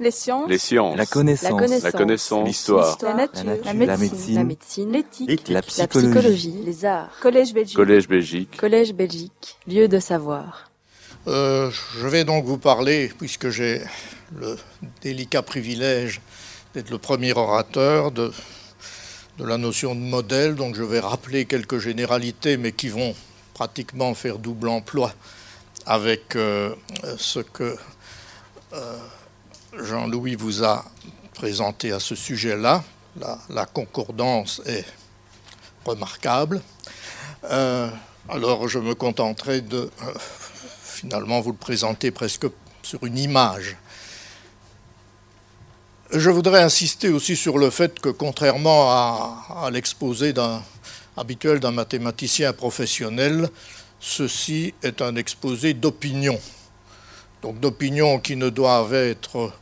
Les sciences. Les sciences. La connaissance. La connaissance. L'histoire. La nature. La La nature. médecine. La. L'éthique. La psychologie. Les arts. Collège Belgique. Collège Belgique. Collège Belgique. Lieu de savoir. Euh, je vais donc vous parler, puisque j'ai le délicat privilège d'être le premier orateur de, de la notion de modèle. Donc je vais rappeler quelques généralités, mais qui vont pratiquement faire double emploi avec euh, ce que euh, Jean-Louis vous a présenté à ce sujet-là. La, concordance est remarquable. Euh, alors je me contenterai de euh, finalement vous le présenter presque sur une image. Je voudrais insister aussi sur le fait que contrairement à, à l'exposé habituel d'un mathématicien professionnel, ceci est un exposé d'opinion. Donc d'opinions qui ne doivent être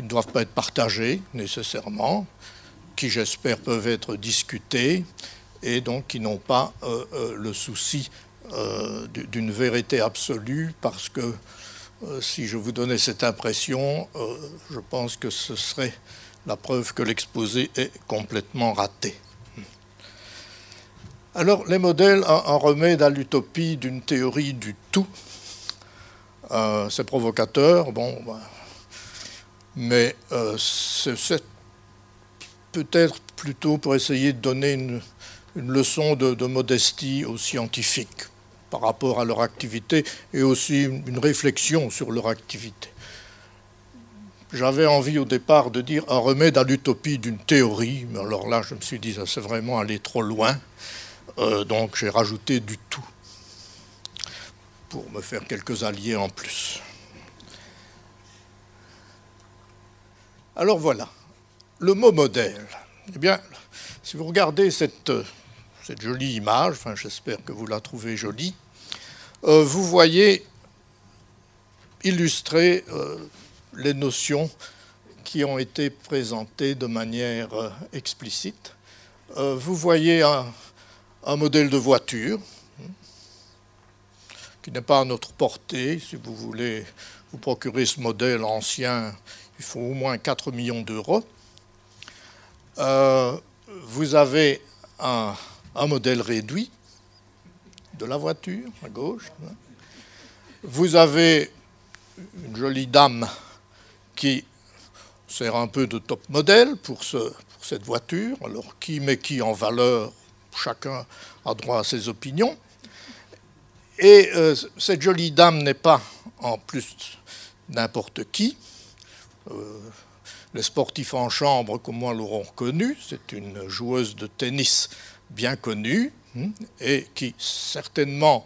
qui ne doivent pas être partagées nécessairement, qui j'espère peuvent être discutées et donc qui n'ont pas euh, euh, le souci euh, du- d'une vérité absolue parce que si je vous donnais cette impression, je pense que ce serait la preuve que l'exposé est complètement raté. Alors, les modèles en, remède à l'utopie d'une théorie du tout. C'est provocateur, bon, ben, mais euh, c'est peut-être plutôt pour essayer de donner une, leçon de, de modestie aux scientifiques par rapport à leur activité et aussi une réflexion sur leur activité. J'avais envie au départ de dire un remède à l'utopie d'une théorie, mais alors là je me suis dit ça c'est vraiment aller trop loin, Euh, donc j'ai rajouté du tout pour me faire quelques alliés en plus. Alors voilà, le mot modèle. Eh bien, si vous regardez cette, euh, jolie image, enfin j'espère que vous la trouvez jolie, euh, vous voyez illustrer euh, les notions qui ont été présentées de manière explicite. Vous voyez un, un modèle de voiture hein, qui n'est pas à notre portée. Si vous voulez vous procurer ce modèle ancien, il faut au moins 4 millions d'euros. Euh, vous avez un, modèle réduit de la voiture à gauche. hein. Vous avez une jolie dame qui sert un peu de top modèle pour, ce, pour cette voiture. Alors qui met qui en valeur Chacun a droit à ses opinions. Et euh, cette jolie dame n'est pas en plus n'importe qui. Euh, les sportifs en chambre, comme moi, l'auront reconnue. C'est une joueuse de tennis bien connue hein, et qui, certainement,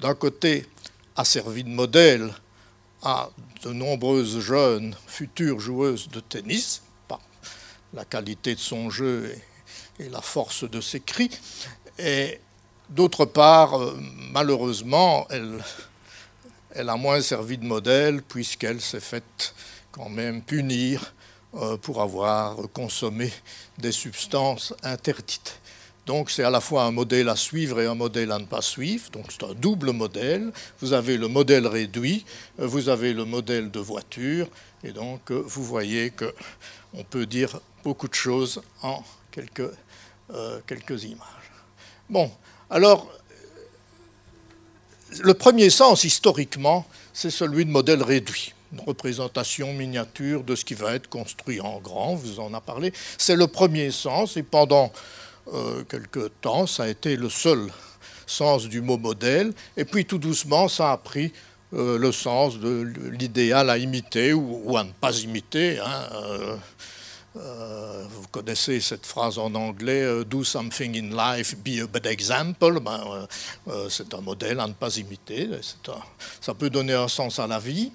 d'un côté, a servi de modèle à de nombreuses jeunes futures joueuses de tennis par la qualité de son jeu et, et la force de ses cris. Et d'autre part, euh, malheureusement, elle, elle a moins servi de modèle puisqu'elle s'est faite quand même punir euh, pour avoir consommé des substances interdites. Donc c'est à la fois un modèle à suivre et un modèle à ne pas suivre. Donc c'est un double modèle. Vous avez le modèle réduit, euh, vous avez le modèle de voiture, et donc euh, vous voyez que on peut dire beaucoup de choses en quelques, quelques images. Bon, alors le premier sens historiquement, c'est celui de modèle réduit une représentation miniature de ce qui va être construit en grand, vous en a parlé. C'est le premier sens, et pendant euh, quelque temps, ça a été le seul sens du mot modèle, et puis tout doucement, ça a pris euh, le sens de l'idéal à imiter ou, à ne pas imiter. Hein, euh, euh, vous connaissez cette phrase en anglais Do something in life, be a bad example. Ben, c'est un modèle à ne pas imiter. Ça peut donner un sens à la vie.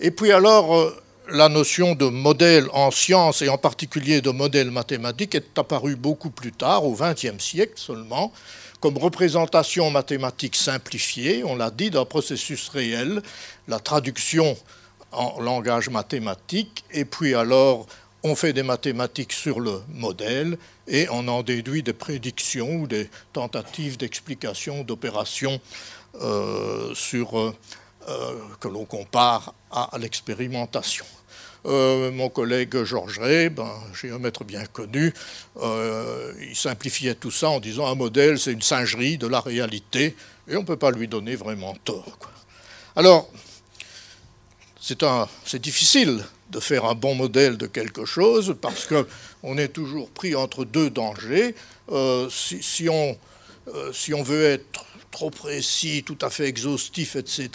Et puis alors, euh, la notion de modèle en sciences et en particulier de modèle mathématique est apparue beaucoup plus tard, au XXe siècle seulement, comme représentation mathématique simplifiée, on l'a dit, d'un processus réel, la traduction en langage mathématique, et puis alors on fait des mathématiques sur le modèle et on en déduit des prédictions ou des tentatives d'explication d'opérations euh, sur, euh, que l'on compare à, l'expérimentation. Euh, mon collègue Georges Ray, ben, géomètre bien connu, euh, il simplifiait tout ça en disant un modèle, c'est une singerie de la réalité, et on ne peut pas lui donner vraiment tort. Alors, c'est difficile de faire un bon modèle de quelque chose parce qu'on est toujours pris entre deux dangers. Euh, si, on, si on veut être trop précis, tout à fait exhaustif, etc.,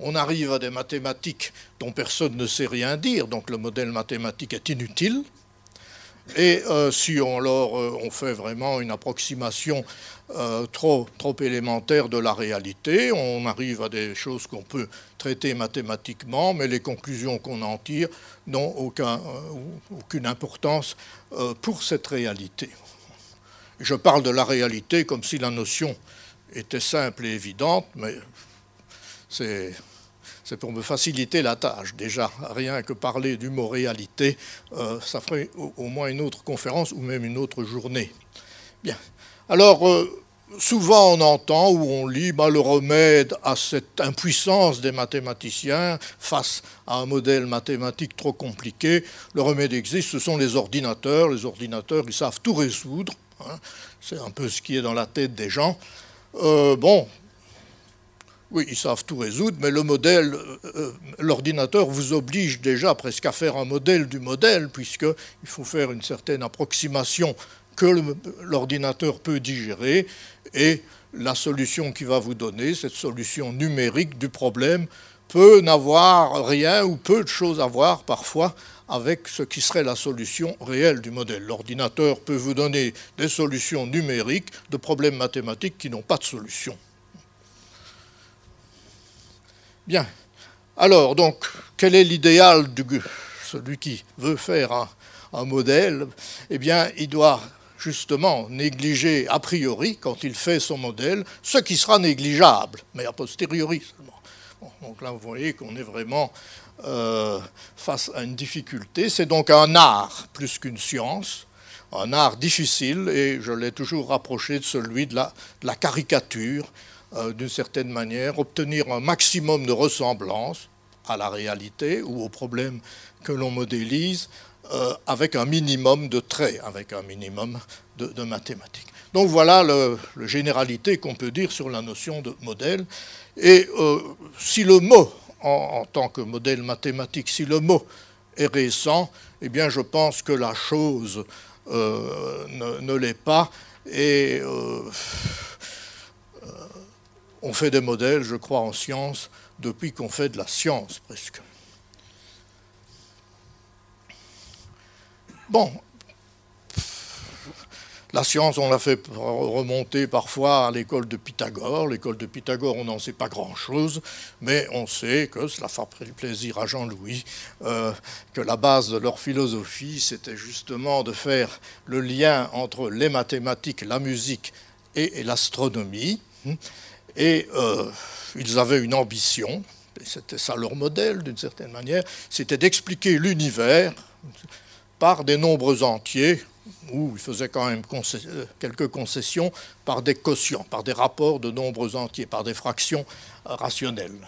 on arrive à des mathématiques dont personne ne sait rien dire, donc le modèle mathématique est inutile. Et euh, si euh, on fait vraiment une approximation euh, trop, élémentaire de la réalité, on arrive à des choses qu'on peut traiter mathématiquement, mais les conclusions qu'on en tire n'ont aucun, aucune importance pour cette réalité. Je parle de la réalité comme si la notion était simple et évidente, mais c'est pour me faciliter la tâche. Déjà, rien que parler du mot réalité, euh, ça ferait au, moins une autre conférence ou même une autre journée. Bien. Alors, euh, souvent on entend ou on lit bah, le remède à cette impuissance des mathématiciens face à un modèle mathématique trop compliqué. Le remède existe, ce sont les ordinateurs. Les ordinateurs, ils savent tout résoudre. Hein. C'est un peu ce qui est dans la tête des gens. Euh, bon, oui, ils savent tout résoudre, mais le modèle, euh, euh, l'ordinateur vous oblige déjà presque à faire un modèle du modèle, puisqu'il faut faire une certaine approximation que l'ordinateur peut digérer, et la solution qu'il va vous donner, cette solution numérique du problème, peut n'avoir rien ou peu de choses à voir parfois avec ce qui serait la solution réelle du modèle. L'ordinateur peut vous donner des solutions numériques de problèmes mathématiques qui n'ont pas de solution. Bien. Alors, donc, quel est l'idéal de celui qui veut faire un, modèle? Eh bien, il doit justement négliger a priori, quand il fait son modèle, ce qui sera négligeable, mais a posteriori seulement. donc là, vous voyez qu'on est vraiment euh, face à une difficulté. C'est donc un art plus qu'une science, un art difficile, et je l'ai toujours rapproché de celui de la caricature. Euh, d'une certaine manière, obtenir un maximum de ressemblance à la réalité ou au problème que l'on modélise euh, avec un minimum de traits, avec un minimum de, mathématiques. Donc voilà le, généralité qu'on peut dire sur la notion de modèle. Et euh, si le mot, en, tant que modèle mathématique, si le mot est récent, eh bien je pense que la chose ne, ne l'est pas. Et on fait des modèles, je crois, en science depuis qu'on fait de la science presque. Bon, la science, on l'a fait remonter parfois à l'école de Pythagore. L'école de Pythagore, on n'en sait pas grand-chose, mais on sait que cela fait plaisir à Jean-Louis, euh, que la base de leur philosophie, c'était justement de faire le lien entre les mathématiques, la musique et l'astronomie. Et euh, ils avaient une ambition, c'était ça leur modèle d'une certaine manière, c'était d'expliquer l'univers par des nombres entiers, où ils faisaient quand même euh, quelques concessions, par des quotients, par des rapports de nombres entiers, par des fractions euh, rationnelles.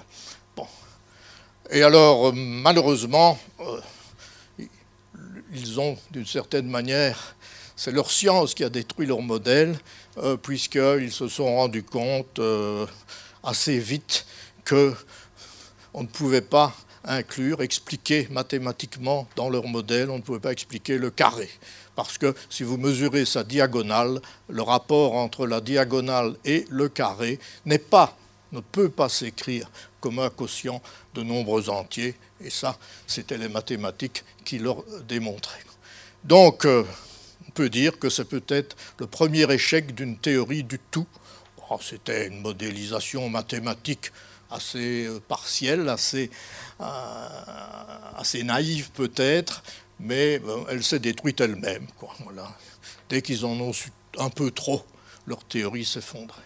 Bon. Et alors, malheureusement, ils ont d'une certaine manière c'est leur science qui a détruit leur modèle, euh, puisqu'ils se sont rendus compte euh, assez vite qu'on ne pouvait pas inclure, expliquer mathématiquement dans leur modèle, on ne pouvait pas expliquer le carré. Parce que si vous mesurez sa diagonale, le rapport entre la diagonale et le carré n'est pas, ne peut pas s'écrire comme un quotient de nombres entiers. Et ça, c'était les mathématiques qui leur démontraient. Donc, euh, peut dire que c'est peut-être le premier échec d'une théorie du tout. Oh, c'était une modélisation mathématique assez euh, partielle, assez, euh, assez naïve peut-être, mais elle s'est détruite elle-même. Dès qu'ils en ont su un peu trop, leur théorie s'effondrait.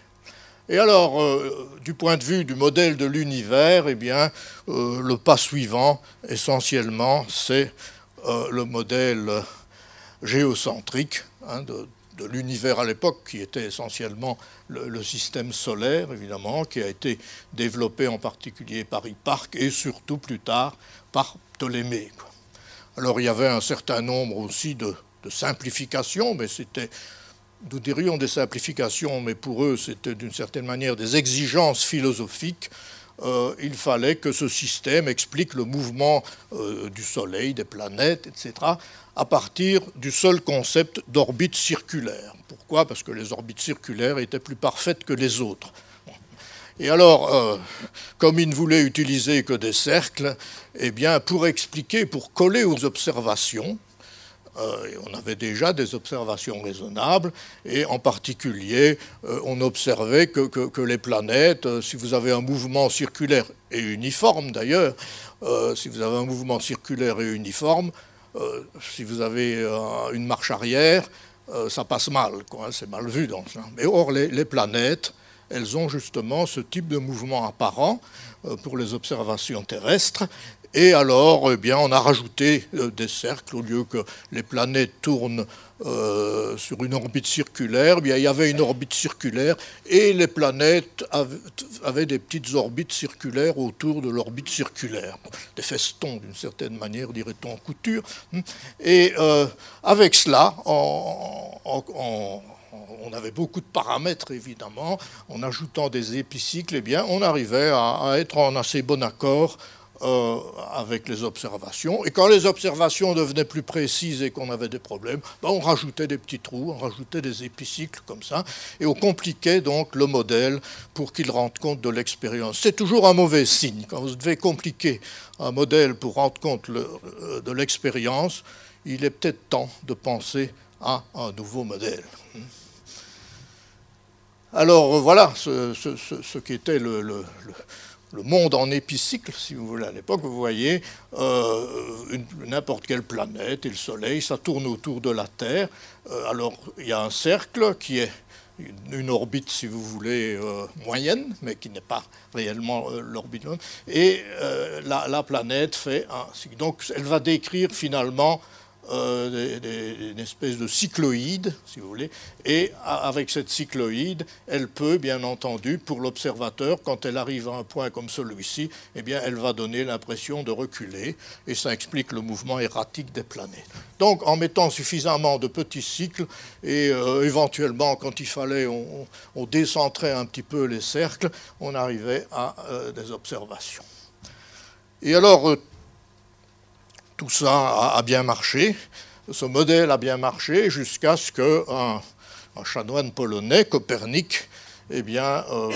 Et alors, euh, du point de vue du modèle de l'univers, eh bien, le pas suivant, essentiellement, c'est le modèle géocentrique hein, de, l'univers à l'époque, qui était essentiellement le, système solaire, évidemment, qui a été développé en particulier par Hipparque et surtout plus tard par Ptolémée. Alors il y avait un certain nombre aussi de, simplifications, mais c'était, nous dirions des simplifications, mais pour eux c'était d'une certaine manière des exigences philosophiques. Euh, il fallait que ce système explique le mouvement euh, du Soleil, des planètes, etc., à partir du seul concept d'orbite circulaire. Pourquoi? Parce que les orbites circulaires étaient plus parfaites que les autres. Et alors, euh, comme il ne voulait utiliser que des cercles, eh bien, pour expliquer, pour coller aux observations, euh, on avait déjà des observations raisonnables, et en particulier, euh, on observait que, les planètes, si vous avez un mouvement circulaire et uniforme d'ailleurs, si vous avez un mouvement circulaire et uniforme, si vous avez une marche arrière, ça passe mal, c'est mal vu. Dans Mais or, les planètes, elles ont justement ce type de mouvement apparent euh, pour les observations terrestres. Et alors, eh bien, on a rajouté euh, des cercles au lieu que les planètes tournent euh, sur une orbite circulaire. Eh bien, il y avait une orbite circulaire et les planètes avaient, des petites orbites circulaires autour de l'orbite circulaire, des festons d'une certaine manière, dirait-on en couture. Et avec cela, on avait beaucoup de paramètres, évidemment. En ajoutant des épicycles, eh bien, on arrivait à, être en assez bon accord euh, avec les observations. Et quand les observations devenaient plus précises et qu'on avait des problèmes, ben, on rajoutait des petits trous, on rajoutait des épicycles comme ça, et on compliquait donc le modèle pour qu'il rende compte de l'expérience. C'est toujours un mauvais signe. Quand vous devez compliquer un modèle pour rendre compte euh, de l'expérience, il est peut-être temps de penser à un nouveau modèle. Alors voilà ce, ce, qu'était le, monde en épicycle, si vous voulez, à l'époque. Vous voyez euh, n'importe quelle planète et le Soleil, ça tourne autour de la Terre. Euh, alors il y a un cercle qui est une, orbite, si vous voulez, moyenne, mais qui n'est pas réellement l'orbite. Et la, la, planète fait un... Donc elle va décrire finalement euh, une espèce de cycloïde, si vous voulez, et avec cette cycloïde, elle peut, bien entendu, pour l'observateur, quand elle arrive à un point comme celui-ci, eh bien, elle va donner l'impression de reculer, et ça explique le mouvement erratique des planètes. Donc, en mettant suffisamment de petits cycles, et euh, éventuellement, quand il fallait, on, décentrait un petit peu les cercles, on arrivait à euh, des observations. Et alors, tout ça a, bien marché. Ce modèle a bien marché jusqu'à ce qu'un un chanoine polonais, Copernic, eh euh,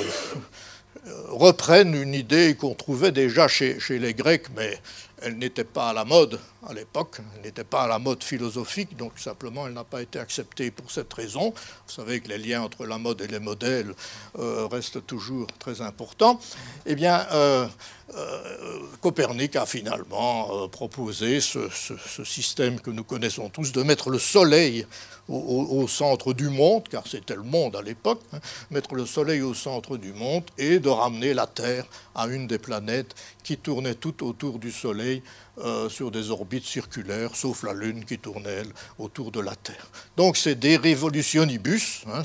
reprenne une idée qu'on trouvait déjà chez, les Grecs, mais elle n'était pas à la mode à l'époque, elle n'était pas à la mode philosophique, donc simplement elle n'a pas été acceptée pour cette raison. Vous savez que les liens entre la mode et les modèles euh, restent toujours très importants. Eh bien, euh, euh, Copernic a finalement proposé ce, système que nous connaissons tous de mettre le Soleil au, centre du monde, car c'était le monde à l'époque, hein, mettre le Soleil au centre du monde et de ramener la Terre à une des planètes qui tournait tout autour du Soleil euh, sur des orbites circulaires, sauf la Lune qui tourne, elle, autour de la Terre. Donc c'est des révolutionibus. Hein,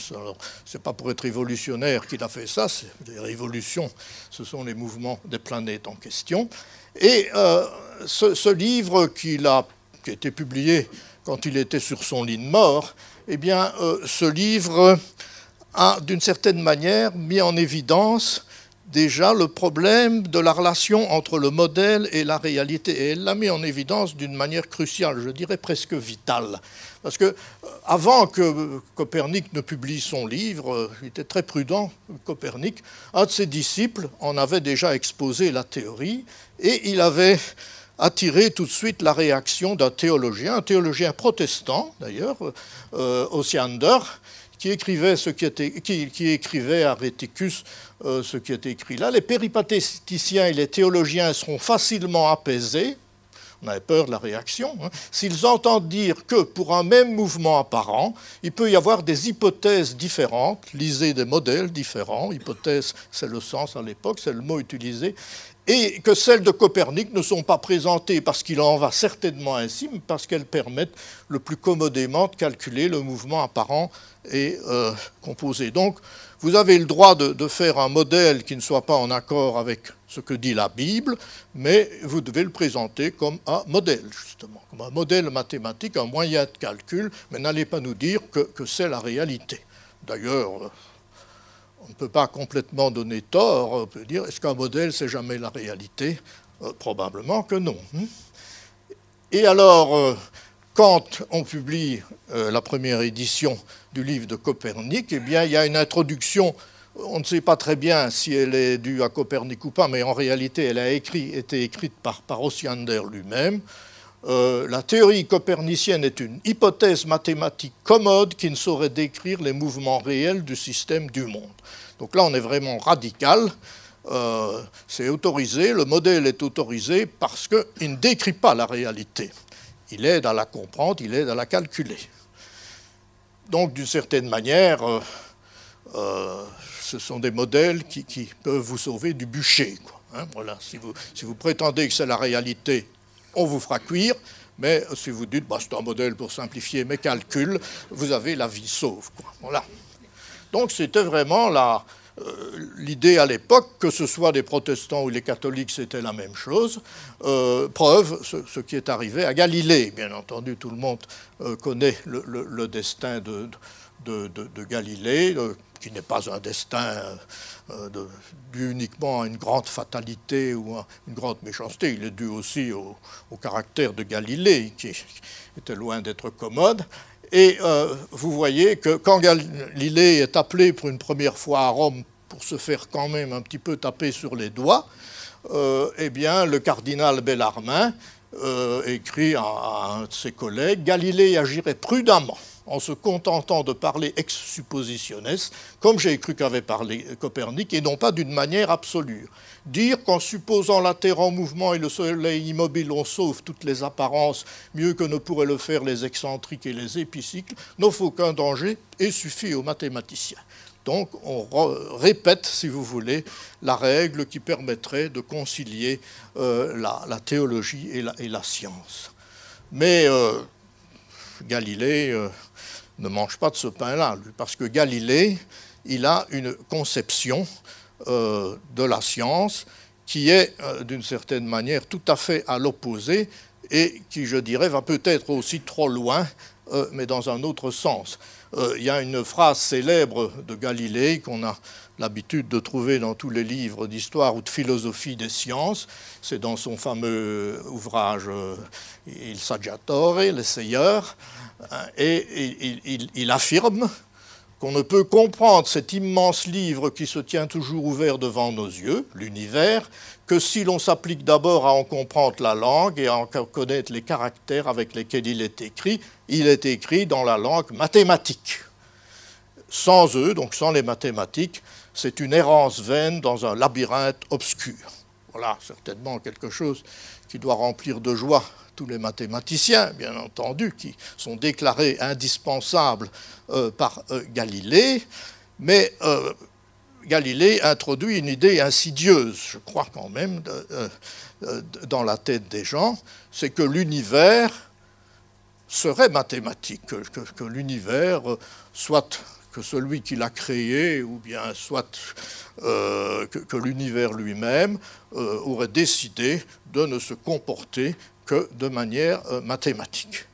c'est pas pour être révolutionnaire qu'il a fait ça, c'est des révolutions. Ce sont les mouvements des planètes en question. Et euh, ce, livre a, qui a été publié quand il était sur son lit de mort, eh bien, euh, ce livre a, d'une certaine manière, mis en évidence déjà le problème de la relation entre le modèle et la réalité. Et elle l'a mis en évidence d'une manière cruciale, je dirais presque vitale. Parce que euh, avant que Copernic ne publie son livre, euh, il était très prudent, Copernic, un de ses disciples en avait déjà exposé la théorie et il avait attiré tout de suite la réaction d'un théologien, un théologien protestant d'ailleurs, euh, Osiander, qui écrivait, ce qui, était, qui, écrivait à Réticus euh, ce qui est écrit là. Les péripatéticiens et les théologiens seront facilement apaisés. On avait peur de la réaction. Hein, s'ils entendent dire que pour un même mouvement apparent, il peut y avoir des hypothèses différentes, lisez des modèles différents. Hypothèse, c'est le sens à l'époque, c'est le mot utilisé. Et que celles de Copernic ne sont pas présentées parce qu'il en va certainement ainsi, mais parce qu'elles permettent le plus commodément de calculer le mouvement apparent et euh, composé. Donc, vous avez le droit de, faire un modèle qui ne soit pas en accord avec ce que dit la Bible, mais vous devez le présenter comme un modèle, justement, comme un modèle mathématique, un moyen de calcul, mais n'allez pas nous dire que, que c'est la réalité. D'ailleurs, on ne peut pas complètement donner tort, on peut dire, est-ce qu'un modèle, c'est jamais la réalité? Euh, Probablement que non. Hein. Et alors, euh, quand on publie euh, la première édition du livre de Copernic, eh bien, il y a une introduction. On ne sait pas très bien si elle est due à Copernic ou pas, mais en réalité, elle a été écrite par, par lui-même. La théorie copernicienne est une hypothèse mathématique commode qui ne saurait décrire les mouvements réels du système du monde. Donc là, on est vraiment radical. Euh, c'est autorisé, le modèle est autorisé parce qu'il ne décrit pas la réalité. Il aide à la comprendre, il aide à la calculer. Donc, d'une certaine manière, euh, euh, ce sont des modèles qui, peuvent vous sauver du bûcher. Hein, voilà. si, vous, prétendez que c'est la réalité, on vous fera cuire. Mais si vous dites, bah, c'est un modèle pour simplifier mes calculs, vous avez la vie sauve. Voilà. Donc c'était vraiment euh, l'idée à l'époque, que ce soit des protestants ou les catholiques, c'était la même chose. Euh, preuve, ce, qui est arrivé à Galilée. Bien entendu, tout le monde euh, connaît le, destin de, Galilée, qui n'est pas un destin dû uniquement à une grande fatalité ou à une grande méchanceté. Il est dû aussi au, caractère de Galilée, qui était loin d'être commode. Et euh, vous voyez que quand Galilée est appelé pour une première fois à Rome pour se faire quand même un petit peu taper sur les doigts, euh, eh bien, le cardinal Bellarmin euh, écrit à, un de ses collègues Galilée agirait prudemment en se contentant de parler ex suppositionnes, comme j'ai cru qu'avait parlé Copernic, et non pas d'une manière absolue. Dire qu'en supposant la Terre en mouvement et le Soleil immobile, on sauve toutes les apparences mieux que ne pourraient le faire les excentriques et les épicycles, n'offre aucun danger et suffit aux mathématiciens. Donc on répète, si vous voulez, la règle qui permettrait de concilier euh, la, théologie et la, science. Mais euh, Galilée euh, ne mange pas de ce pain-là, parce que Galilée, il a une conception euh, de la science qui est, euh, d'une certaine manière, tout à fait à l'opposé et qui, je dirais, va peut-être aussi trop loin, euh, mais dans un autre sens. Il y a une phrase célèbre de Galilée qu'on a l'habitude de trouver dans tous les livres d'histoire ou de philosophie des sciences. C'est dans son fameux ouvrage Il Saggiatore, l'essayeur, et il affirme qu'on ne peut comprendre cet immense livre qui se tient toujours ouvert devant nos yeux, l'univers, que si l'on s'applique d'abord à en comprendre la langue et à en connaître les caractères avec lesquels il est écrit. Il est écrit dans la langue mathématique. Sans eux, donc sans les mathématiques, c'est une errance vaine dans un labyrinthe obscur. Voilà certainement quelque chose qui doit remplir de joie tous les mathématiciens, bien entendu, qui sont déclarés indispensables euh, par euh, Galilée, mais euh, Galilée introduit une idée insidieuse, je crois quand même, dans la tête des gens, c'est que l'univers serait mathématique, que, l'univers soit que celui qui l'a créé, ou bien soit que, l'univers lui-même aurait décidé de ne se comporter que de manière euh, mathématique.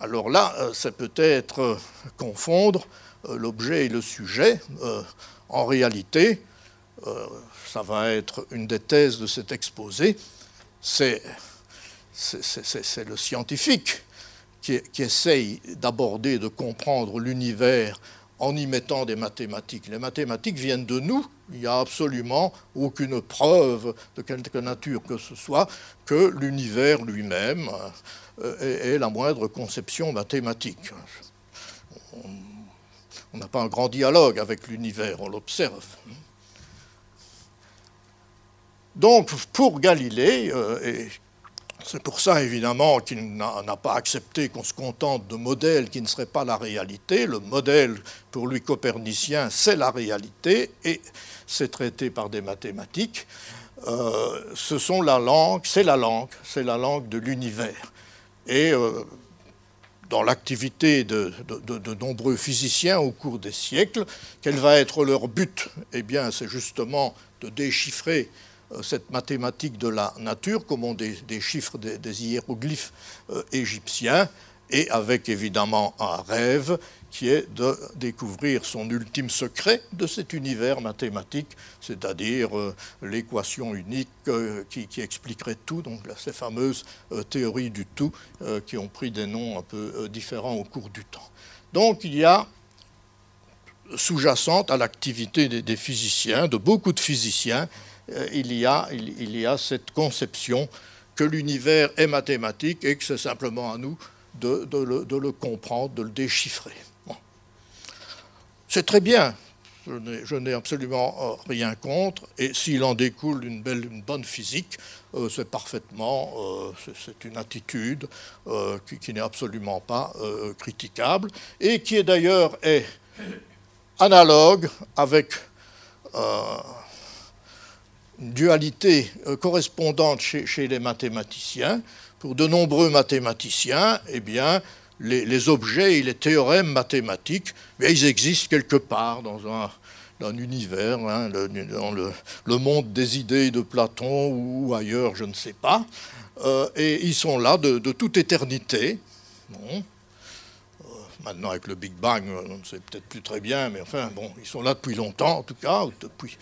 Alors là, euh, c'est peut-être euh, confondre l'objet et le sujet. En réalité, ça va être une des thèses de cet exposé, c'est le scientifique qui, essaye d'aborder, de comprendre l'univers en y mettant des mathématiques. Les mathématiques viennent de nous, il n'y a absolument aucune preuve de quelque nature que ce soit que l'univers lui-même euh, est la moindre conception mathématique. On n'a pas un grand dialogue avec l'univers, on l'observe. Donc, pour Galilée, euh, c'est pour ça, évidemment, qu'il n'a pas accepté qu'on se contente de modèles qui ne seraient pas la réalité. Le modèle, pour lui copernicien, c'est la réalité et c'est traité par des mathématiques. ce sont la langue, c'est la langue, c'est la langue de l'univers. Et dans l'activité de, nombreux physiciens au cours des siècles. Quel va être leur but? Eh bien, c'est justement de déchiffrer euh, cette mathématique de la nature, comme on déchiffre des, des hiéroglyphes euh, égyptiens, et avec évidemment un rêve qui est de découvrir son ultime secret de cet univers mathématique, c'est-à-dire euh, l'équation unique euh, qui, expliquerait tout, donc ces fameuses euh, théories du tout qui ont pris des noms un peu différents au cours du temps. Donc il y a sous-jacente à l'activité des, physiciens, de beaucoup de physiciens, il y a, il y a cette conception que l'univers est mathématique et que c'est simplement à nous de, le, comprendre, de le déchiffrer. C'est très bien, je n'ai absolument euh, rien contre, et s'il en découle une, belle, une bonne physique, euh, c'est parfaitement, euh, c'est une attitude qui, n'est absolument pas critiquable, et qui est d'ailleurs est analogue avec dualité correspondante chez, les mathématiciens, pour de nombreux mathématiciens, eh bien, les, objets et les théorèmes mathématiques, mais ils existent quelque part dans un, univers, hein, dans le, monde des idées de Platon ou ailleurs, je ne sais pas. Euh, et ils sont là de, toute éternité. Euh, maintenant, avec le Big Bang, on ne sait peut-être plus très bien, mais enfin, bon, ils sont là depuis longtemps, en tout cas, depuis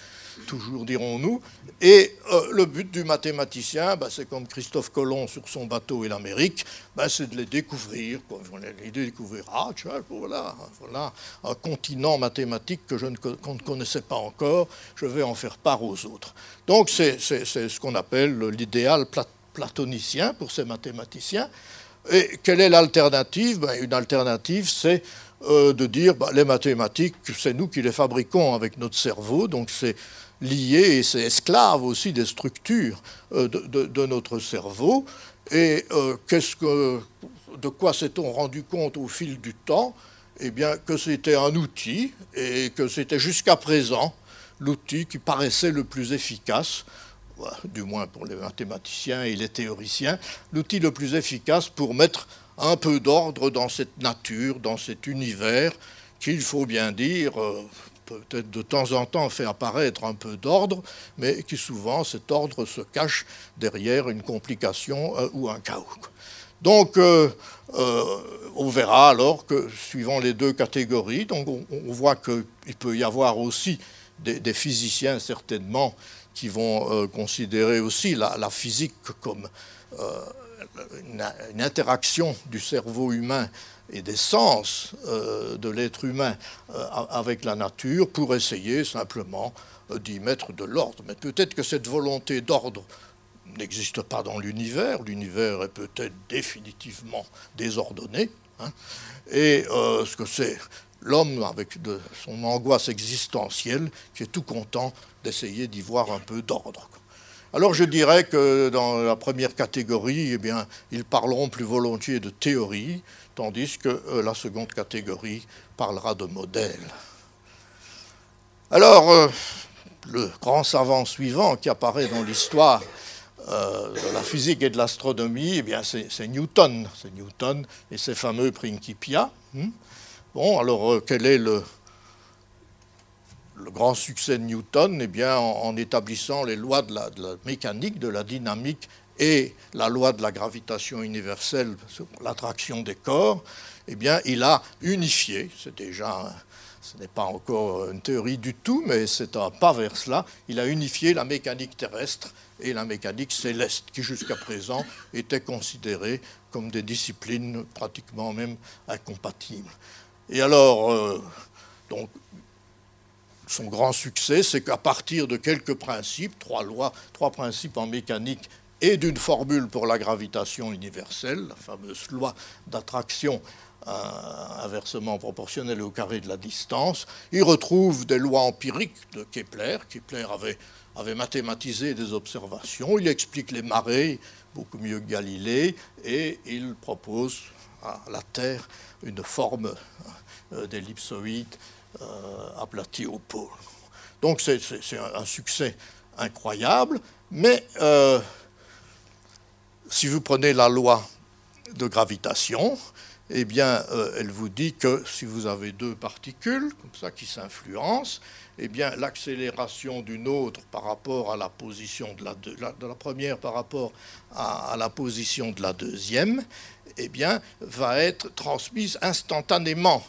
toujours dirons-nous. Et euh, le but du mathématicien, bah, c'est comme Christophe Colomb sur son bateau et l'Amérique, bah, c'est de les découvrir. Quoi. de découvrir, ah, voilà, voilà un continent mathématique que je ne, qu'on ne connaissait pas encore, je vais en faire part aux autres. Donc c'est, ce qu'on appelle l'idéal platonicien pour ces mathématiciens. Et quelle est l'alternative ben, Une alternative, c'est euh, de dire bah, les mathématiques, c'est nous qui les fabriquons avec notre cerveau, donc c'est lié et c'est esclave aussi des structures euh, de, notre cerveau. Et euh, qu'est-ce que, de quoi s'est-on rendu compte au fil du temps? Eh bien, que c'était un outil et que c'était jusqu'à présent l'outil qui paraissait le plus efficace, du moins pour les mathématiciens et les théoriciens, l'outil le plus efficace pour mettre un peu d'ordre dans cette nature, dans cet univers, qu'il faut bien dire, euh, peut-être de temps en temps fait apparaître un peu d'ordre, mais qui souvent cet ordre se cache derrière une complication euh, ou un chaos. Donc, euh, on verra alors que, suivant les deux catégories, donc on, voit qu'il peut y avoir aussi des, physiciens certainement qui vont considérer aussi la, physique comme une, interaction du cerveau humain et des sens euh, de l'être humain euh, avec la nature pour essayer simplement euh, d'y mettre de l'ordre. Mais peut-être que cette volonté d'ordre n'existe pas dans l'univers. L'univers est peut-être définitivement désordonné. Hein. et ce que c'est l'homme avec son angoisse existentielle qui est tout content d'essayer d'y voir un peu d'ordre. Alors je dirais que dans la première catégorie, eh bien, ils parleront plus volontiers de théorie, tandis que euh, la seconde catégorie parlera de modèle. Alors, euh, le grand savant suivant qui apparaît dans l'histoire euh, de la physique et de l'astronomie, eh bien, c'est Newton. C'est Newton et ses fameux Principia. Hmm. bon, alors, quel est le, le grand succès de Newton, eh bien, en, établissant les lois de la, mécanique, de la dynamique et la loi de la gravitation universelle sur l'attraction des corps, eh bien, il a unifié, c'est déjà, ce n'est pas encore une théorie du tout, mais c'est un pas vers cela, il a unifié la mécanique terrestre et la mécanique céleste, qui jusqu'à présent étaient considérées comme des disciplines pratiquement même incompatibles. Et alors, euh, donc, son grand succès, c'est qu'à partir de quelques principes, trois lois, trois principes en mécanique et d'une formule pour la gravitation universelle, la fameuse loi d'attraction euh, inversement proportionnelle au carré de la distance. Il retrouve des lois empiriques de Kepler. Kepler avait, avait mathématisé des observations. Il explique les marées beaucoup mieux que Galilée et il propose à la Terre une forme euh, d'ellipsoïde aplati au pôle. Donc c'est un succès incroyable. Mais si vous prenez la loi de gravitation, eh bien, elle vous dit que si vous avez deux particules, comme ça, qui s'influencent, eh bien, l'accélération d'une autre par rapport à la position de la, de la, première par rapport à, la position de la deuxième, eh bien, va être transmise instantanément.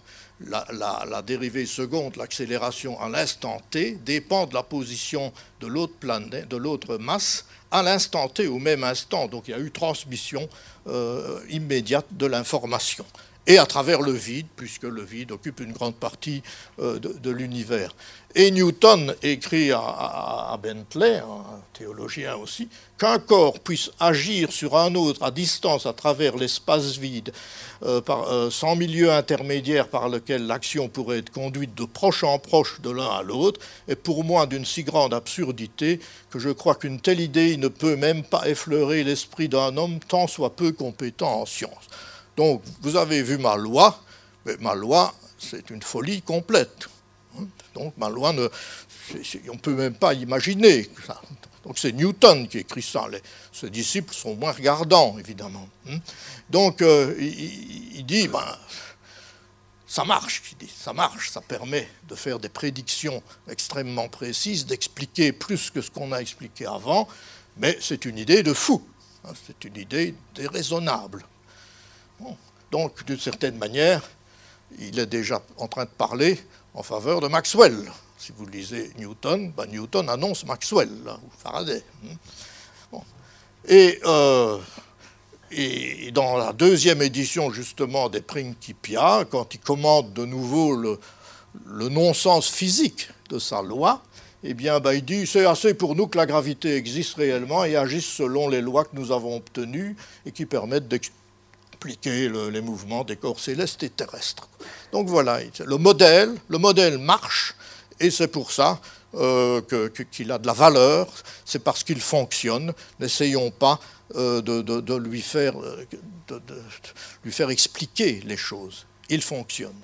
La, dérivée seconde, l'accélération à l'instant t, dépend de la position de l'autre masse à l'instant t, au même instant. Donc il y a eu transmission euh, immédiate de l'information et à travers le vide, puisque le vide occupe une grande partie euh, de, l'univers. Et Newton écrit à, Bentley, un théologien aussi, qu'un corps puisse agir sur un autre à distance à travers l'espace vide, euh, euh, sans milieu intermédiaire par lequel l'action pourrait être conduite de proche en proche de l'un à l'autre, est pour moi d'une si grande absurdité que je crois qu'une telle idée ne peut même pas effleurer l'esprit d'un homme tant soit peu compétent en science. Donc, vous avez vu ma loi, mais ma loi, c'est une folie complète. Donc, ma loi, ne, on ne peut même pas imaginer ça. Donc, c'est Newton qui écrit ça. Ses disciples sont moins regardants, évidemment. Donc, euh, il, dit, ben, ça marche, il dit, ça marche, ça permet de faire des prédictions extrêmement précises, d'expliquer plus que ce qu'on a expliqué avant, mais c'est une idée de fou, hein, c'est une idée déraisonnable. Donc, d'une certaine manière, il est déjà en train de parler en faveur de Maxwell. Si vous lisez Newton, ben Newton annonce Maxwell, ou Faraday. Hein. Euh, et, dans la deuxième édition, justement, des Principia, quand il commande de nouveau le, non-sens physique de sa loi, eh bien, ben, il dit c'est assez pour nous que la gravité existe réellement et agisse selon les lois que nous avons obtenues et qui permettent expliquer les mouvements des corps célestes et terrestres. Donc voilà, le modèle, le modèle marche, et c'est pour ça euh, qu'il a de la valeur, c'est parce qu'il fonctionne. N'essayons pas euh, de, lui faire, de, lui faire expliquer les choses. Il fonctionne.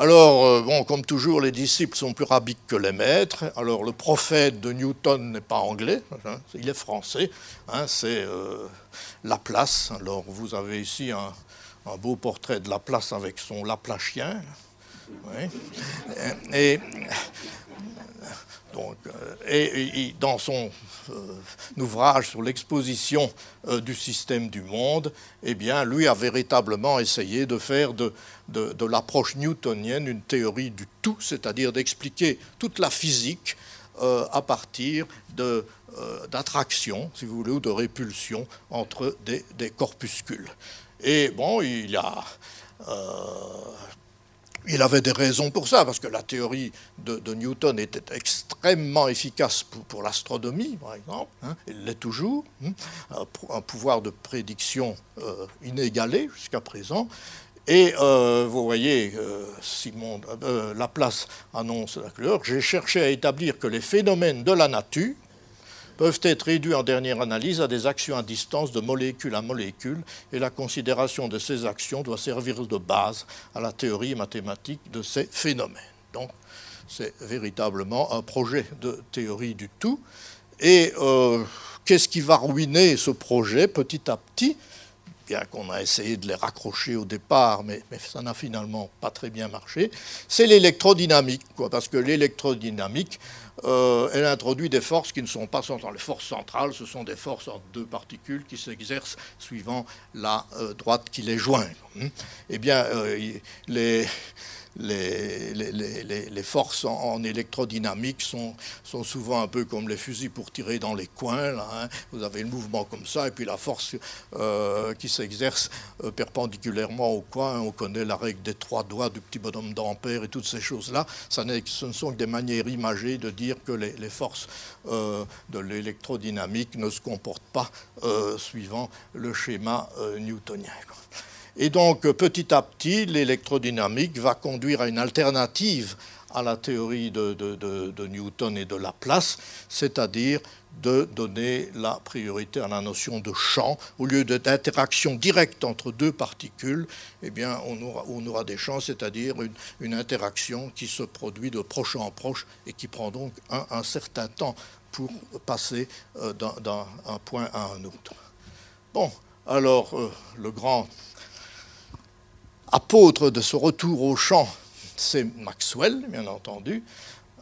Alors, euh, bon, comme toujours, les disciples sont plus rabiques que les maîtres. Alors, le prophète de Newton n'est pas anglais, hein, il est français. Hein, c'est euh, Laplace. Alors, vous avez ici un, beau portrait de Laplace avec son Laplacien. Et, euh, et, dans son ouvrage sur l'exposition du système du monde, eh bien, lui a véritablement essayé de faire de, l'approche newtonienne une théorie du tout, c'est-à-dire d'expliquer toute la physique euh, à partir euh, d'attraction, si vous voulez, ou de répulsion entre des, corpuscules. Et bon, il a. Euh, il avait des raisons pour ça, parce que la théorie de, Newton était extrêmement efficace pour, l'astronomie, par exemple. Hein, elle l'est toujours. Hein, un, pouvoir de prédiction inégalé jusqu'à présent. Et euh, vous voyez, euh, Simon, euh, Laplace annonce la couleur, j'ai cherché à établir que les phénomènes de la nature peuvent être réduits en dernière analyse à des actions à distance de molécule à molécule, et la considération de ces actions doit servir de base à la théorie mathématique de ces phénomènes. Donc, c'est véritablement un projet de théorie du tout. Et qu'est-ce qui va ruiner ce projet petit à petit? Bien qu'on a essayé de les raccrocher au départ, mais, ça n'a finalement pas très bien marché, c'est l'électrodynamique, quoi, parce que l'électrodynamique, euh, elle introduit des forces qui ne sont pas centrales. Les forces centrales, ce sont des forces en deux particules qui s'exercent suivant la euh, droite qui les joint. Eh bien, euh, les forces en, électrodynamique sont, sont, souvent un peu comme les fusils pour tirer dans les coins. Hein. Vous avez le mouvement comme ça, et puis la force euh, qui s'exerce euh, perpendiculairement au coin. On connaît la règle des trois doigts du petit bonhomme d'Ampère et toutes ces choses-là. ce ne sont que des manières imagées de dire que les, forces euh, de l'électrodynamique ne se comportent pas suivant le schéma newtonien. Et donc, petit à petit, l'électrodynamique va conduire à une alternative à la théorie de, Newton et de Laplace, c'est-à-dire de donner la priorité à la notion de champ. Au lieu d'interaction directe entre deux particules, eh bien, on, aura, des champs, c'est-à-dire une, interaction qui se produit de proche en proche et qui prend donc un, certain temps pour passer euh, d'un point à un autre. Bon, alors euh, le grand apôtre de ce retour au champ, c'est Maxwell, bien entendu,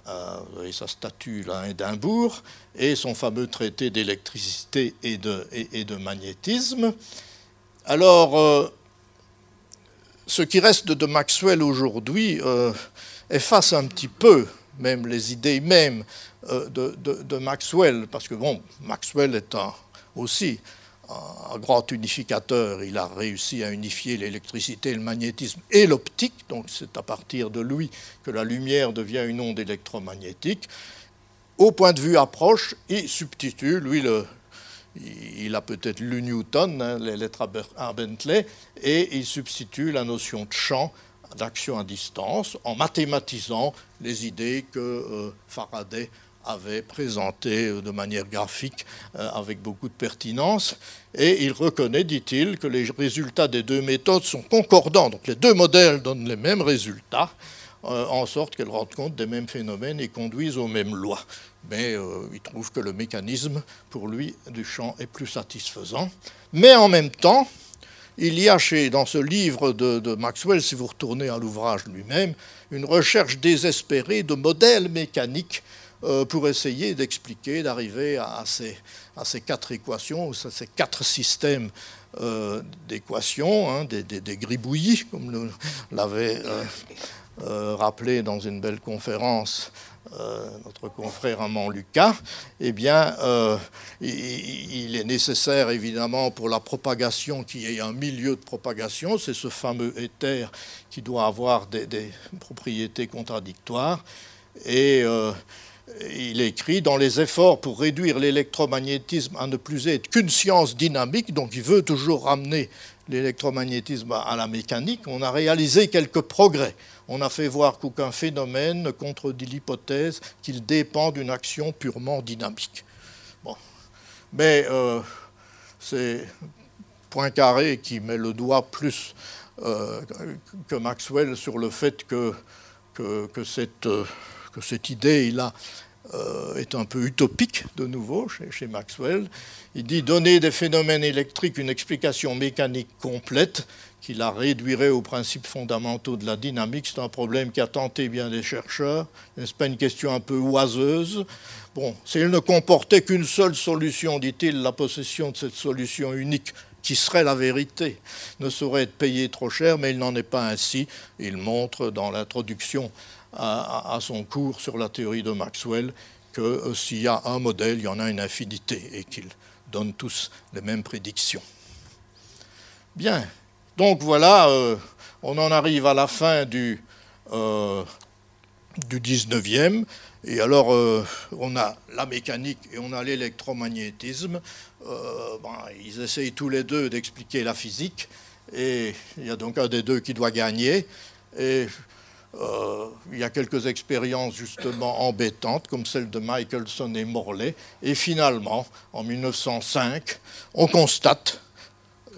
euh, sa statue là à Édimbourg, et son fameux traité d'électricité et de, et, magnétisme. Alors, euh, ce qui reste de Maxwell aujourd'hui euh, efface un petit peu même les idées mêmes euh, de, Maxwell, parce que bon, Maxwell est aussi un grand unificateur. Il a réussi à unifier l'électricité, le magnétisme et l'optique. Donc c'est à partir de lui que la lumière devient une onde électromagnétique. Au point de vue approche, il substitue, lui, il a peut-être lu Newton, hein, les lettres à Bentley, et il substitue la notion de champ d'action à distance en mathématisant les idées que euh, Faraday avait présenté euh, de manière graphique euh, avec beaucoup de pertinence. Et il reconnaît, dit-il, que les résultats des deux méthodes sont concordants. Donc les deux modèles donnent les mêmes résultats, euh, en sorte qu'elles rendent compte des mêmes phénomènes et conduisent aux mêmes lois. Mais il trouve que le mécanisme, pour lui, du champ est plus satisfaisant. Mais en même temps, il y a chez, dans ce livre de, Maxwell, si vous retournez à l'ouvrage lui-même, une recherche désespérée de modèles mécaniques euh, pour essayer d'expliquer, d'arriver à, ces, quatre équations, ces quatre systèmes euh, d'équations, hein, des, gribouillis, comme l'avait euh, rappelé dans une belle conférence notre confrère Amand Lucas, eh bien, il, est nécessaire évidemment pour la propagation qu'il y ait un milieu de propagation, c'est ce fameux éther qui doit avoir des, des propriétés contradictoires. Et il écrit dans les efforts pour réduire l'électromagnétisme à ne plus être qu'une science dynamique, donc il veut toujours ramener l'électromagnétisme à la mécanique, on a réalisé quelques progrès. On a fait voir qu'aucun phénomène ne contredit l'hypothèse qu'il dépend d'une action purement dynamique. Bon. Mais euh, c'est Poincaré qui met le doigt plus euh, que Maxwell sur le fait que, que cette euh, que cette idée là euh, est un peu utopique de nouveau chez, Maxwell. Il dit donner des phénomènes électriques une explication mécanique complète qui la réduirait aux principes fondamentaux de la dynamique. C'est un problème qui a tenté bien des chercheurs. N'est-ce pas une question un peu oiseuse? Bon, s'il ne comportait qu'une seule solution, dit-il, la possession de cette solution unique qui serait la vérité, ne saurait être payée trop cher, mais il n'en est pas ainsi. Il montre dans l'introduction à, son cours sur la théorie de Maxwell que euh, s'il y a un modèle, il y en a une infinité et qu'ils donnent tous les mêmes prédictions. Bien, donc voilà, euh, on en arrive à la fin du, euh, du 19e. Et alors, on a la mécanique et on a l'électromagnétisme. ils essayent tous les deux d'expliquer la physique. Et il y a donc un des deux qui doit gagner. Et euh, il y a quelques expériences justement embêtantes, comme celle de Michelson et Morley. Et finalement, en 1905, on constate,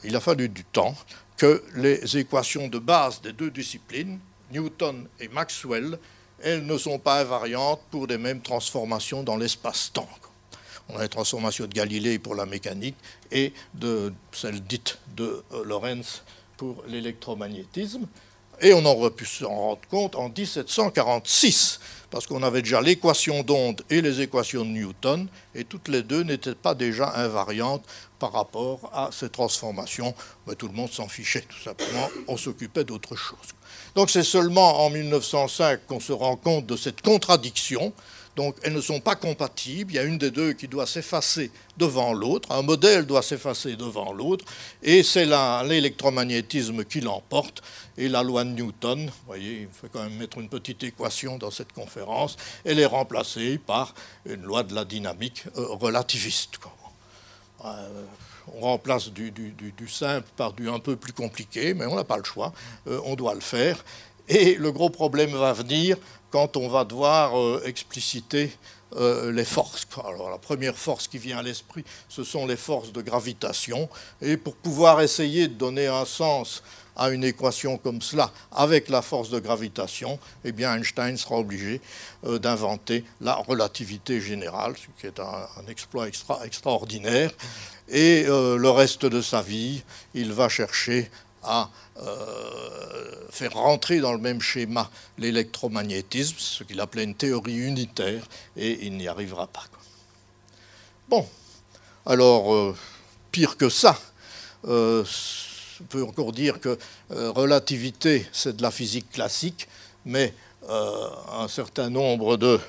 il a fallu du temps, que les équations de base des deux disciplines, Newton et Maxwell, elles ne sont pas invariantes pour les mêmes transformations dans l'espace-temps. On a les transformations de Galilée pour la mécanique et de celle dite de euh, Lorentz pour l'électromagnétisme. Et on aurait pu s'en rendre compte en 1746, parce qu'on avait déjà l'équation d'onde et les équations de Newton, et toutes les deux n'étaient pas déjà invariantes par rapport à ces transformations. Mais tout le monde s'en fichait, tout simplement, on s'occupait d'autre chose. Donc c'est seulement en 1905 qu'on se rend compte de cette contradiction donc elles ne sont pas compatibles. Il y a une des deux qui doit s'effacer devant l'autre. Un modèle doit s'effacer devant l'autre. Et c'est l'électromagnétisme qui l'emporte. Et la loi de Newton, vous voyez, il faut quand même mettre une petite équation dans cette conférence, elle est remplacée par une loi de la dynamique euh, relativiste. Euh, on remplace du, simple par du un peu plus compliqué, mais on n'a pas le choix, euh, on doit le faire. Et le gros problème va venir quand on va devoir euh, expliciter euh, les forces. Alors la première force qui vient à l'esprit, ce sont les forces de gravitation. Et pour pouvoir essayer de donner un sens à une équation comme cela avec la force de gravitation, eh bien Einstein sera obligé euh, d'inventer la relativité générale, ce qui est un, exploit extraordinaire. Et le reste de sa vie, il va chercher à euh, faire rentrer dans le même schéma l'électromagnétisme, ce qu'il appelait une théorie unitaire, et il n'y arrivera pas. Bon, alors, pire que ça, on peut encore dire que euh, relativité, c'est de la physique classique, mais euh, un certain nombre de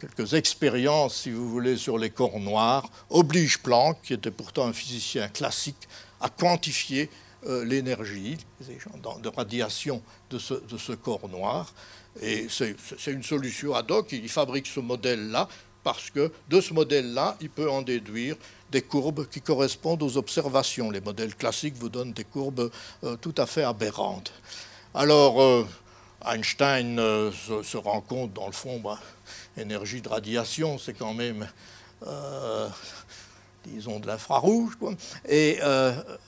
quelques expériences, si vous voulez, sur les corps noirs, obligent Planck, qui était pourtant un physicien classique, à quantifier euh, l'énergie de radiation de ce, corps noir. Et c'est une solution ad hoc. Il fabrique ce modèle-là parce que de ce modèle-là, il peut en déduire des courbes qui correspondent aux observations. Les modèles classiques vous donnent des courbes euh, tout à fait aberrantes. Alors, euh, Einstein euh, se, rend compte, dans le fond, bah, énergie de radiation, c'est quand même, disons, de l'infrarouge. Et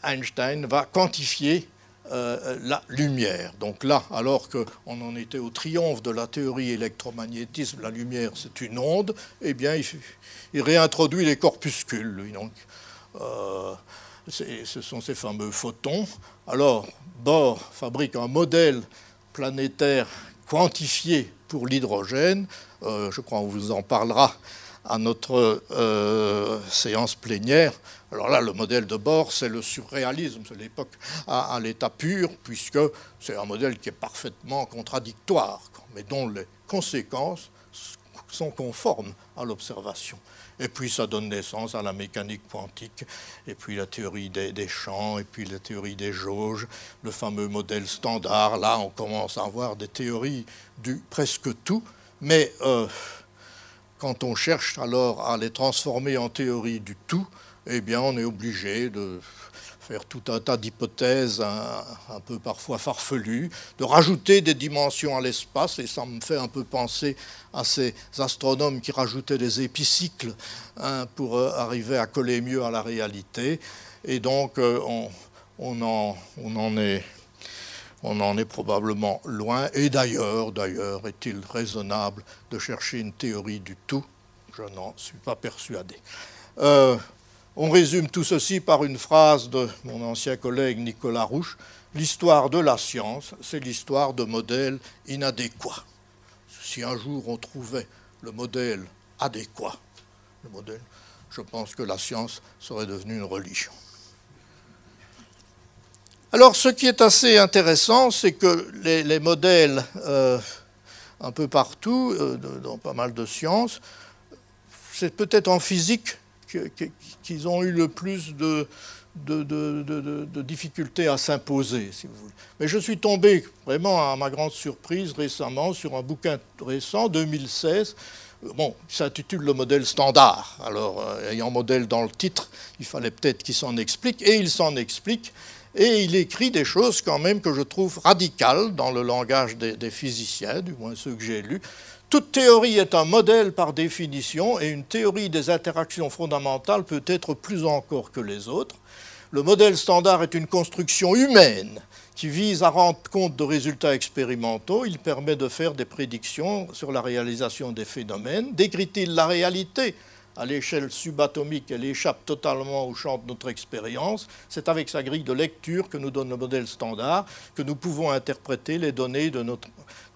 Einstein va quantifier la lumière. Donc là, alors qu'on en était au triomphe de la théorie électromagnétisme, la lumière c'est une onde, eh bien il, réintroduit les corpuscules, lui. Donc, euh, ce sont ces fameux photons. Alors, Bohr fabrique un modèle planétaire quantifié pour l'hydrogène. Euh, je crois qu'on vous en parlera à notre euh, séance plénière. Alors là, le modèle de Bohr, c'est le surréalisme, c'est l'époque à, à l'état pur, puisque c'est un modèle qui est parfaitement contradictoire, mais dont les conséquences sont conformes à l'observation. Et puis ça donne naissance à la mécanique quantique, et puis la théorie des, champs, et puis la théorie des jauges, le fameux modèle standard. Là, on commence à avoir des théories du presque tout, mais euh, quand on cherche alors à les transformer en théorie du tout, eh bien, on est obligé de faire tout un tas d'hypothèses un, peu parfois farfelues, de rajouter des dimensions à l'espace, et ça me fait un peu penser à ces astronomes qui rajoutaient des épicycles hein, pour euh, arriver à coller mieux à la réalité. Et donc, euh, on, en, on, en, est, on en est probablement loin. Et d'ailleurs, d'ailleurs, est-il raisonnable de chercher une théorie du tout? Je n'en suis pas persuadé. Euh, on résume tout ceci par une phrase de mon ancien collègue Nicolas Rouche. L'histoire de la science, c'est l'histoire de modèles inadéquats. Si un jour on trouvait le modèle adéquat, je pense que la science serait devenue une religion. Alors, ce qui est assez intéressant, c'est que les, modèles, euh, un peu partout, euh, dans pas mal de sciences, c'est peut-être en physique qu'ils ont eu le plus de, difficultés à s'imposer, si vous voulez. Mais je suis tombé vraiment à ma grande surprise récemment sur un bouquin récent, 2016. Bon, s'intitule Le modèle standard. Alors, euh, ayant modèle dans le titre, il fallait peut-être qu'il s'en explique, et il s'en explique. Et il écrit des choses quand même que je trouve radicales dans le langage des, physiciens, du moins ceux que j'ai lus, toute théorie est un modèle par définition et une théorie des interactions fondamentales peut être plus encore que les autres. Le modèle standard est une construction humaine qui vise à rendre compte de résultats expérimentaux. Il permet de faire des prédictions sur la réalisation des phénomènes. Décrit-il la réalité à l'échelle subatomique, elle échappe totalement au champ de notre expérience. C'est avec sa grille de lecture que nous donne le modèle standard que nous pouvons interpréter les données de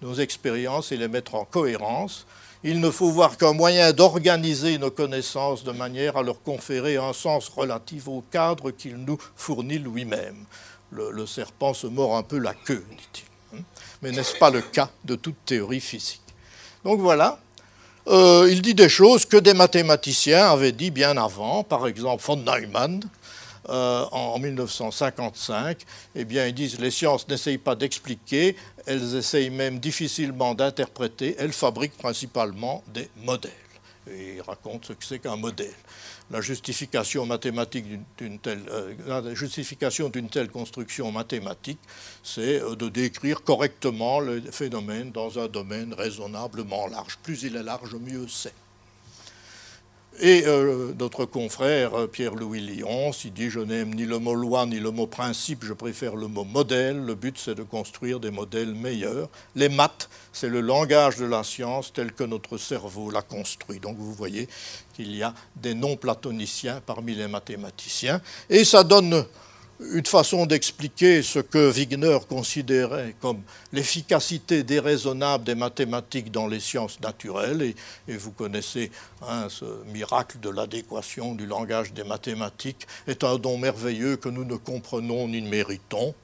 nos expériences et les mettre en cohérence. Il ne faut voir qu'un moyen d'organiser nos connaissances de manière à leur conférer un sens relatif au cadre qu'il nous fournit lui-même. Le, le, serpent se mord un peu la queue, dit-il. Hein. Mais n'est-ce pas le cas de toute théorie physique? Donc voilà, euh, il dit des choses que des mathématiciens avaient dit bien avant, par exemple von Neumann. Euh, en 1955, eh bien, ils disent les sciences n'essayent pas d'expliquer, elles essayent même difficilement d'interpréter, elles fabriquent principalement des modèles. Et il raconte ce que c'est qu'un modèle la justification mathématique d'une telle, euh, la justification d'une telle construction mathématique, c'est euh, de décrire correctement le phénomène dans un domaine raisonnablement large. Plus il est large, mieux c'est. Et euh, notre confrère euh, Pierre-Louis Lyon, il dit Je n'aime ni le mot loi ni le mot principe, je préfère le mot modèle. Le but, c'est de construire des modèles meilleurs. Les maths, c'est le langage de la science tel que notre cerveau l'a construit. Donc vous voyez qu'il y a des non-platoniciens parmi les mathématiciens. Et ça donne une façon d'expliquer ce que Wigner considérait comme l'efficacité déraisonnable des mathématiques dans les sciences naturelles. Et, vous connaissez hein, ce miracle de l'adéquation du langage des mathématiques est un don merveilleux que nous ne comprenons ni ne méritons.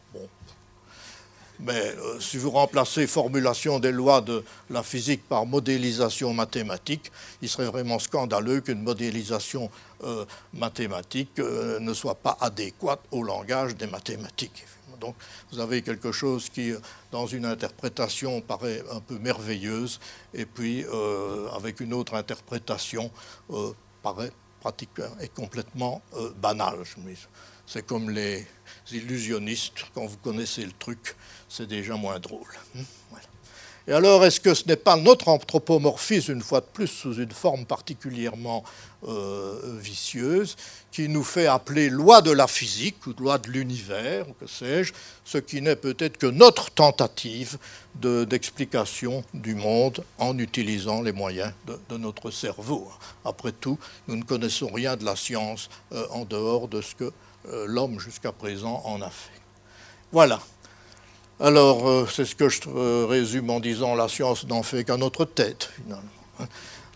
Mais euh, si vous remplacez formulation des lois de la physique par modélisation mathématique, il serait vraiment scandaleux qu'une modélisation euh, mathématique euh, ne soit pas adéquate au langage des mathématiques. Donc vous avez quelque chose qui, dans une interprétation, paraît un peu merveilleuse, et puis avec une autre interprétation, paraît pratiquement et complètement banal. C'est comme les illusionnistes, quand vous connaissez le truc, c'est déjà moins drôle. Hein, Et alors, est-ce que ce n'est pas notre anthropomorphisme, une fois de plus, sous une forme particulièrement euh, vicieuse, qui nous fait appeler loi de la physique ou loi de l'univers, ou que sais-je, ce qui n'est peut-être que notre tentative d'explication du monde en utilisant les moyens de, notre cerveau Après tout, nous ne connaissons rien de la science euh, en dehors de ce que l'homme jusqu'à présent en a fait. Voilà. Alors, euh, c'est ce que je euh, résume en disant la science n'en fait qu'à notre tête, finalement. Hein.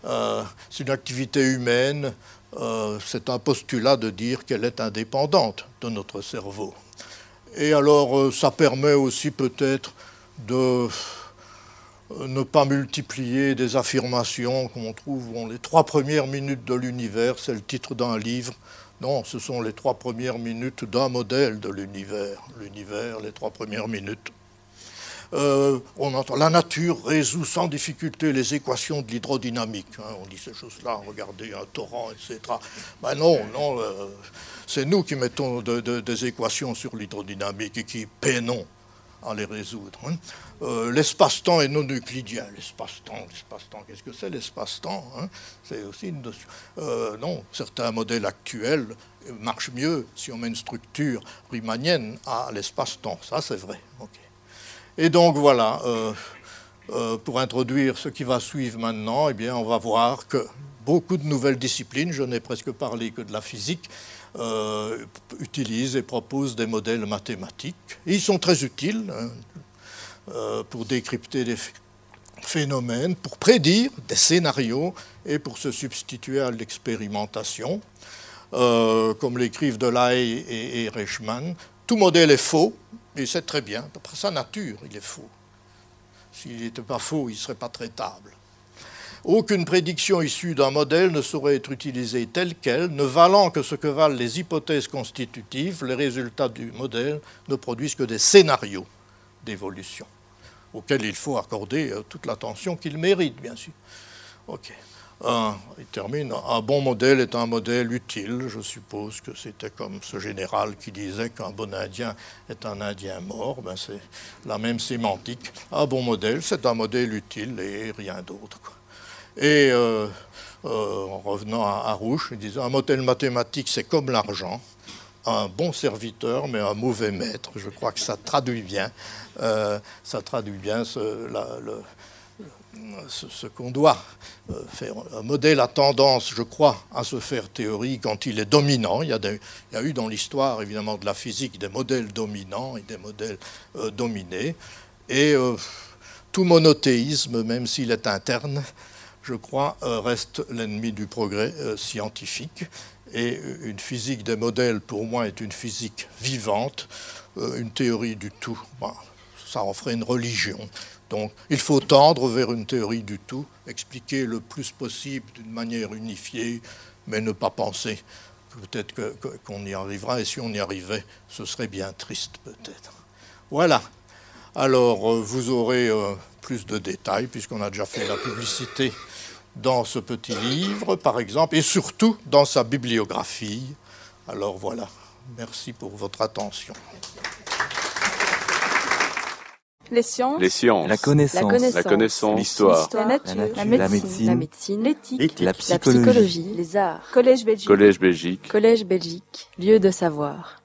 Euh, c'est une activité humaine, c'est un postulat de dire qu'elle est indépendante de notre cerveau. Et alors, ça permet aussi peut-être de ne pas multiplier des affirmations qu'on trouve dans les trois premières minutes de l'univers, c'est le titre d'un livre. Non, ce sont les trois premières minutes d'un modèle de l'univers. L'univers, les trois premières minutes. Euh, on entend la nature résout sans difficulté les équations de l'hydrodynamique. Hein. on dit ces choses-là, regardez un torrent, etc. Ben non, non, euh, c'est nous qui mettons des équations sur l'hydrodynamique et qui peinons à les résoudre. Hein. Euh, l'espace-temps est non euclidien. L'espace-temps, l'espace-temps, qu'est-ce que c'est l'espace-temps hein? C'est aussi une notion. non, certains modèles actuels marchent mieux si on met une structure riemannienne à l'espace-temps. Ça, c'est vrai. Et donc voilà, euh, euh, pour introduire ce qui va suivre maintenant, eh bien, on va voir que beaucoup de nouvelles disciplines, je n'ai presque parlé que de la physique, euh, utilisent et proposent des modèles mathématiques. ils sont très utiles hein, pour décrypter des phénomènes, pour prédire des scénarios et pour se substituer à l'expérimentation. comme l'écrivent Delahaye et, et Reichmann, tout modèle est faux, et c'est très bien. D'après sa nature, il est faux. S'il n'était pas faux, il ne serait pas traitable. Aucune prédiction issue d'un modèle ne saurait être utilisée telle qu'elle, ne valant que ce que valent les hypothèses constitutives, les résultats du modèle ne produisent que des scénarios d'évolution, auxquels il faut accorder euh, toute l'attention qu'ils méritent, bien sûr. OK un, il termine, un bon modèle est un modèle utile. Je suppose que c'était comme ce général qui disait qu'un bon Indien est un Indien mort. Ben c'est la même sémantique. Un bon modèle, c'est un modèle utile et rien d'autre. Et euh, euh, en revenant à, à il disait un modèle mathématique, c'est comme l'argent. Un bon serviteur, mais un mauvais maître. Je crois que ça traduit bien, euh, ça traduit bien ce, qu'on doit faire. Un modèle a tendance, je crois, à se faire théorie quand il est dominant. Il y a, eu dans l'histoire, évidemment, de la physique des modèles dominants et des modèles dominés. Et tout monothéisme, même s'il est interne, je crois, reste l'ennemi du progrès scientifique. Et une physique des modèles, pour moi, est une physique vivante. une théorie du tout, ça en ferait une religion. Donc il faut tendre vers une théorie du tout, expliquer le plus possible d'une manière unifiée, mais ne pas penser peut-être qu'on y arrivera, et si on y arrivait, ce serait bien triste peut-être. Voilà. Alors euh, vous aurez euh, plus de détails, puisqu'on a déjà fait la publicité dans ce petit livre, par exemple, et surtout dans sa bibliographie. Alors voilà. Merci pour votre attention. Les sciences. Les sciences. La connaissance. La connaissance. L'histoire. La nature. La La nature. médecine. La La médecine. médecine. L'éthique. La psychologie. Les arts. Collège Belgique. Collège Belgique. Collège Belgique. Lieu de savoir.